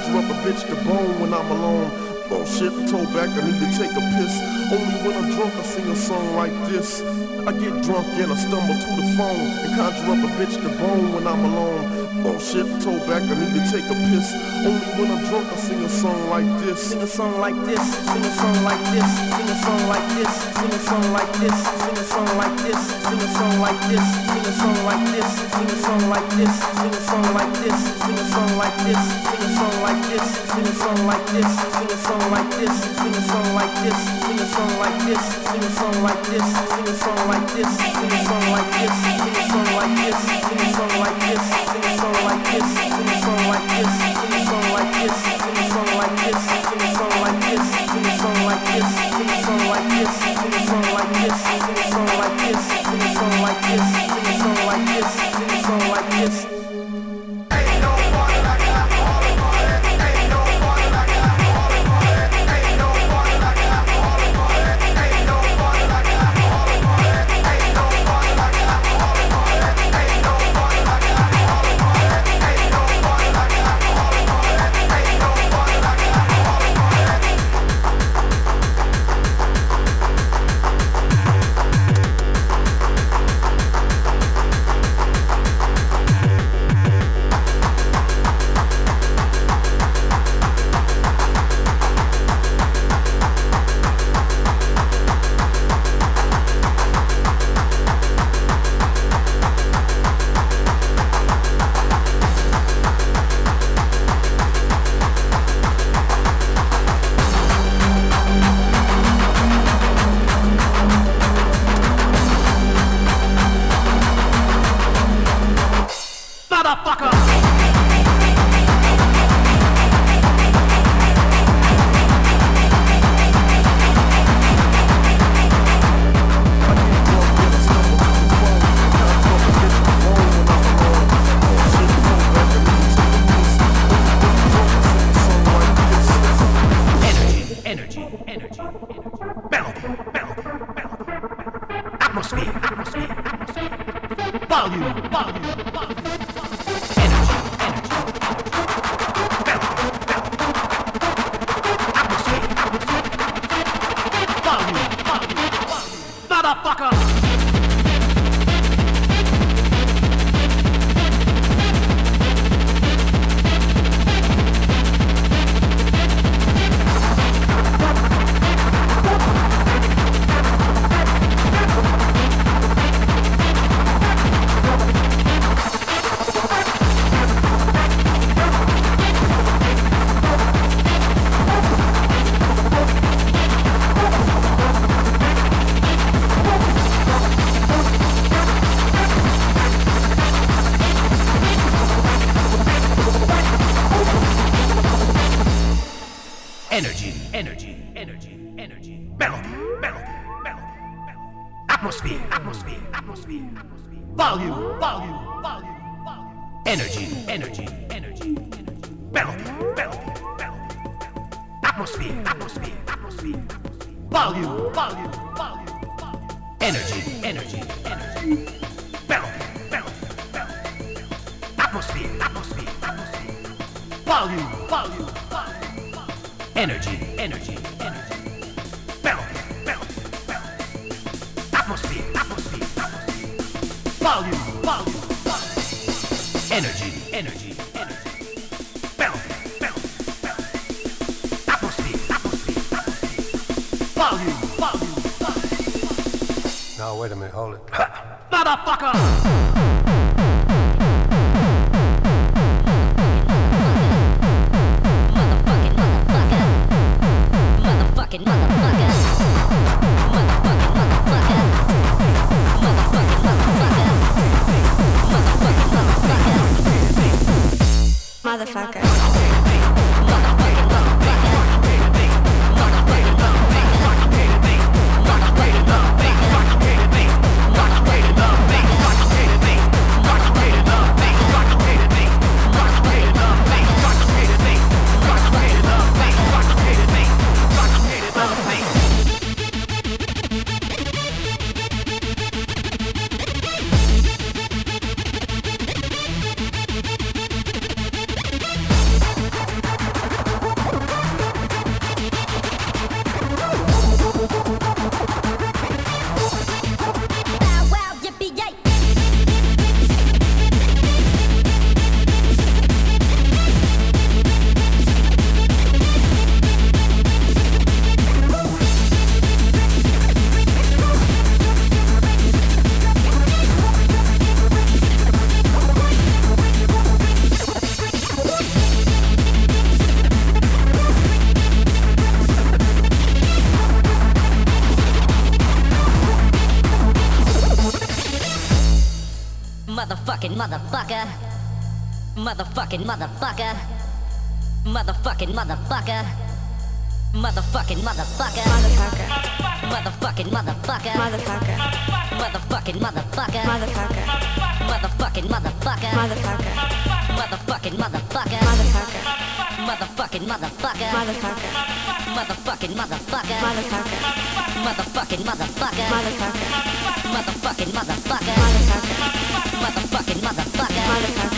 conjure up a bitch to bone when I'm alone. Oh shit, told back I need to take a piss. Only when I'm drunk I sing a song like this. I get drunk and I stumble to the phone and conjure up a bitch to bone when I'm alone. Oh shit, told back I need to take a piss. Only when I'm drunk I sing a song like this. Sing a song like this, sing a song like this, sing a song like this, sing a song like this, sing a song like this, sing a song like this, sing a song like this, sing a song like this, sing a song like this, sing a song like this, sing a song like this, sing a song like this, sing a song like this, sing a song like this, sing a song like this, sing a song like this, sing a song like this, sing a song like this, sing a song like this, sing a song like this, sing a song song like this, energy, melody, melody, melody, melody. Atmosphere, atmosphere, atmosphere, atmosphere. Volume, volume, volume, volume. Energy, energy, energy, energy. Melody, melody, melody. Atmosphere, atmosphere, atmosphere. Volume, volume, volume, volume. Energy, energy, energy. Melody, melody, melody. Atmosphere, atmosphere, atmosphere. Volume, volume, volume, volume. Energy, energy. volume, volume, volume. Energy, energy, energy. Bounce, bounce, bounce. Atmosphere, atmosphere, atmosphere. Volume, volume, volume. Now wait a minute, hold it. Motherfucker! Motherfucking motherfucker. Motherfucking motherfucker. Motherfucking motherfucker. Motherfucker. Motherfucking motherfucker. Motherfucker. Motherfucking motherfucker. Motherfucker. Motherfucking motherfucker. Motherfucker. Motherfucking motherfucker. Motherfucker. Motherfucking motherfucker. Motherfucker. Motherfucking motherfucker. Motherfucker. Motherfucking motherfucker. Motherfucker. Motherfucking motherfucker. Motherfucker. Motherfucking motherfucker. Motherfucker.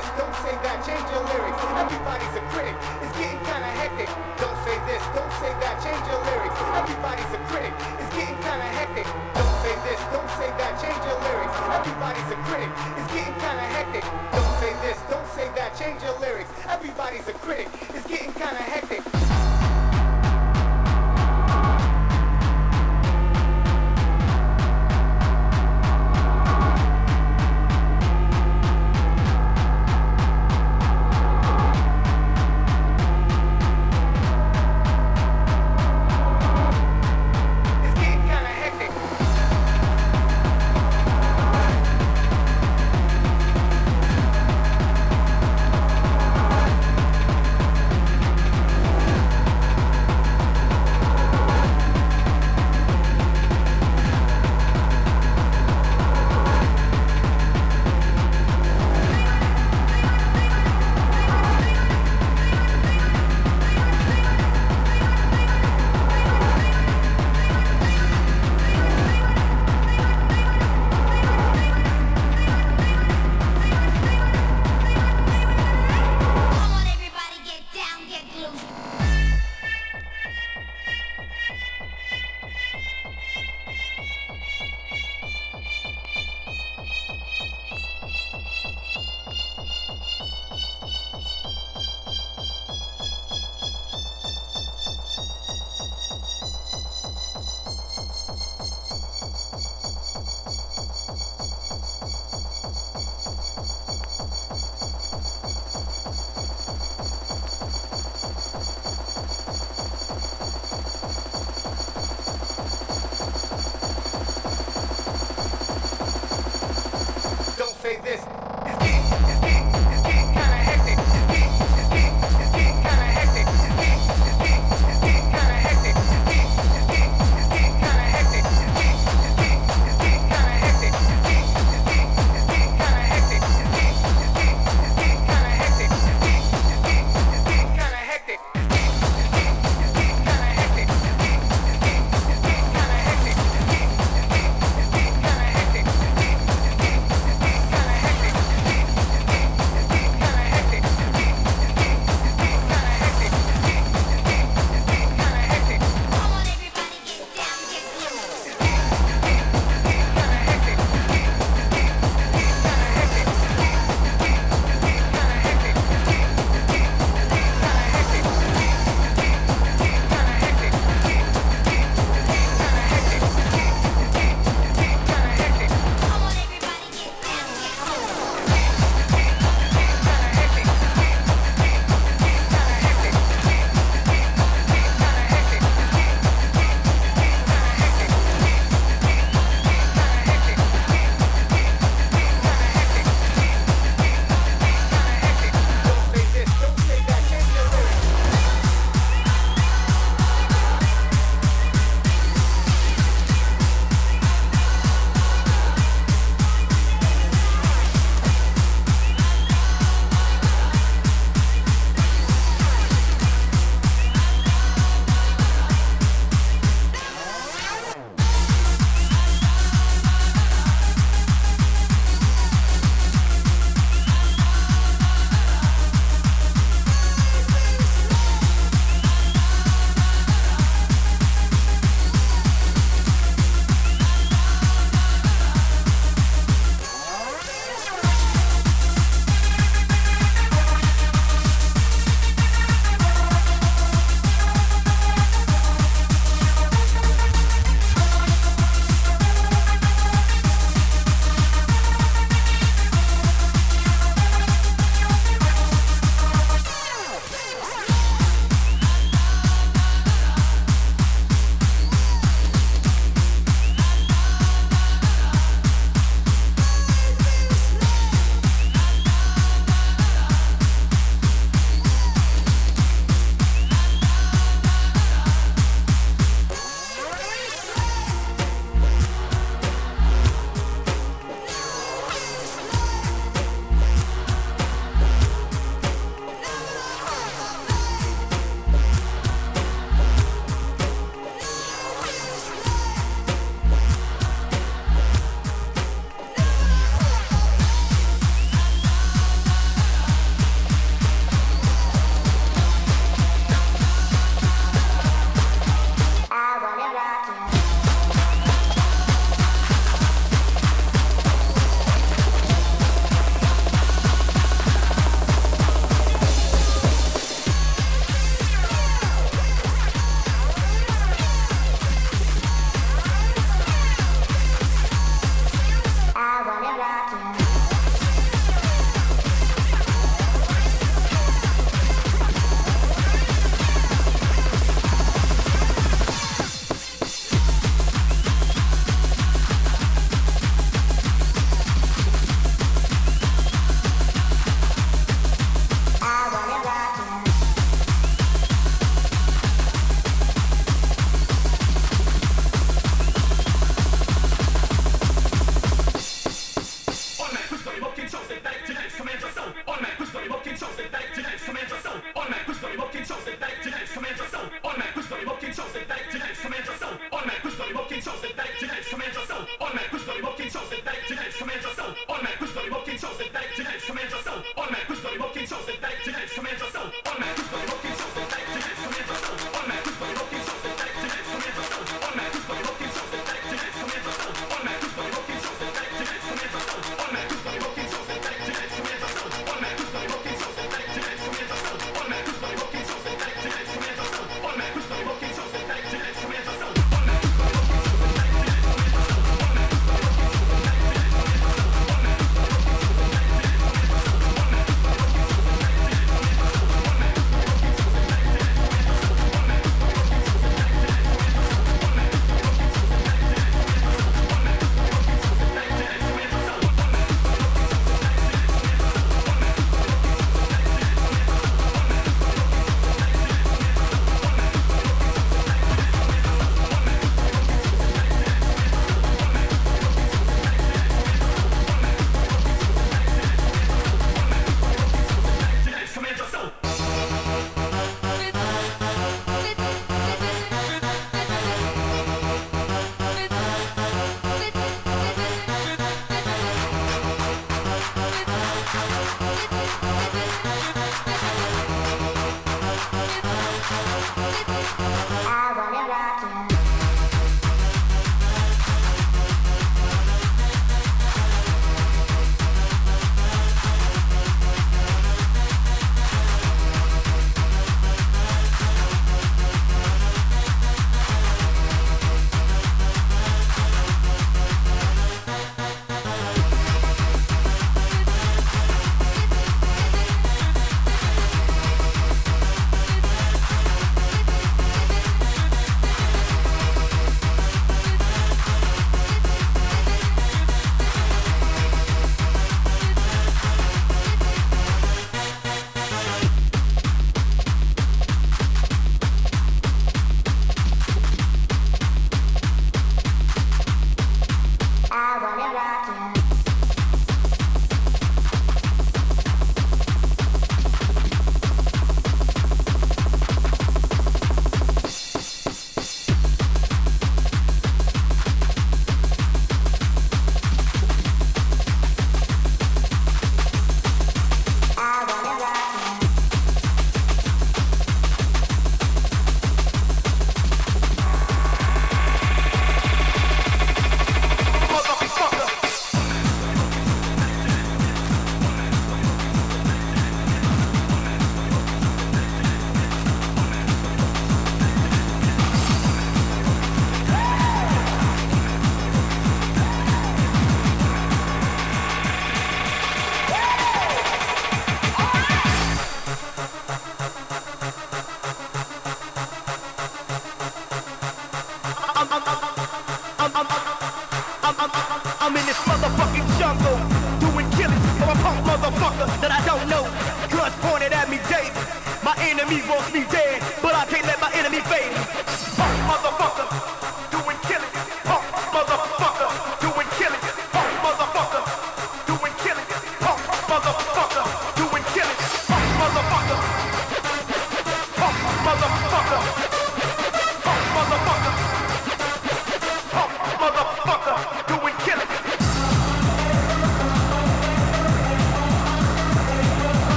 this, don't say that, change your lyrics. Everybody's a critic, it's getting kinda hectic. Don't say this, don't say that, change your lyrics. Everybody's a critic, it's getting kinda hectic. Don't say this, don't say that, change your lyrics. Everybody's a critic, it's getting kinda hectic. Don't say this, don't say that, change your lyrics. Everybody's a critic, it's getting kinda hectic.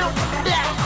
you. Yeah.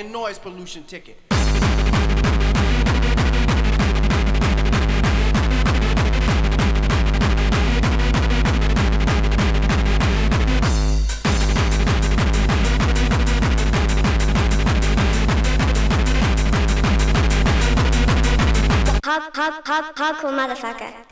Fucking noise pollution ticket. Hardcore motherfucker.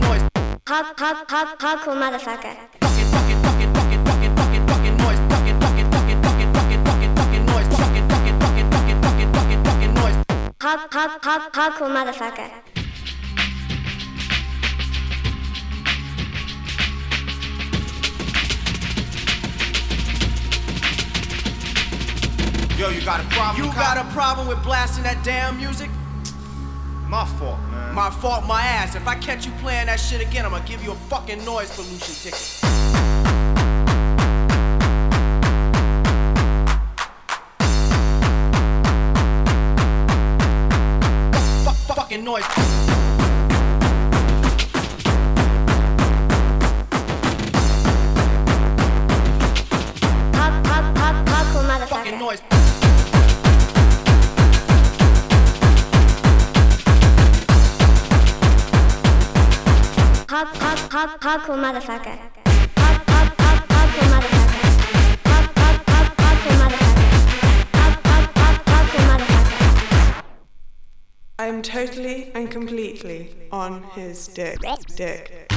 Noise. Hard, hard, hard, hardcore motherfucker. Noise. Hard, hard, hard, hardcore motherfucker. Yo, you got a problem? You got a problem with blasting that damn music? My fault, man. My fault, my ass. If I catch you playing that shit again, I'm gonna give you a fucking noise pollution ticket. Fucking noise. Hard, hardcore Fucking motherfucker. noise. Motherfucker. Totally and completely on his dick. Dick.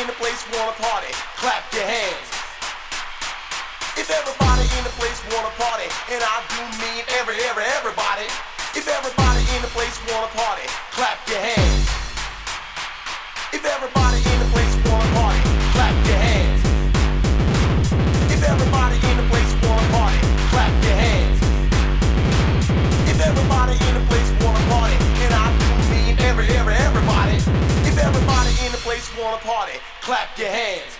in the place wanna party, clap your hands. If everybody in the place wanna party, and I do mean every, every, everybody. If everybody in the place wanna party, clap your hands. If everybody in the place race wanna party, clap your hands.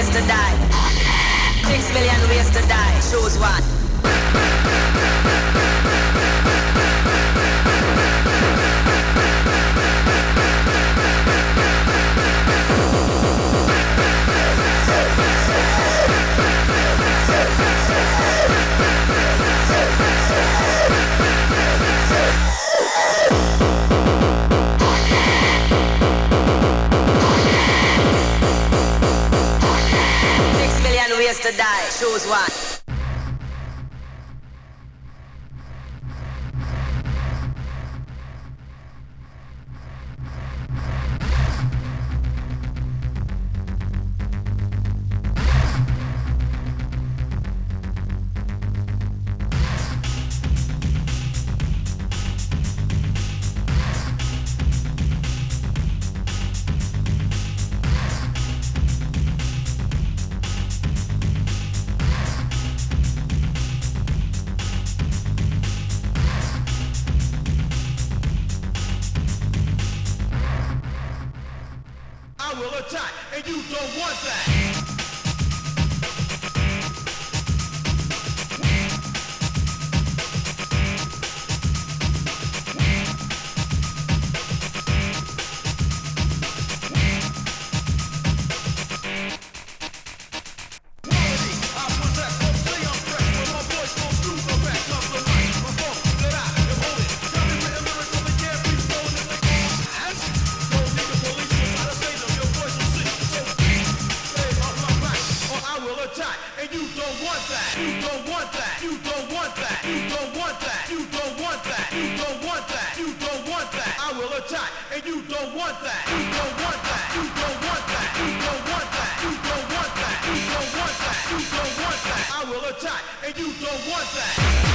ways to die. Six million ways to die. Choose one. Yesterday. Choose one. What's that?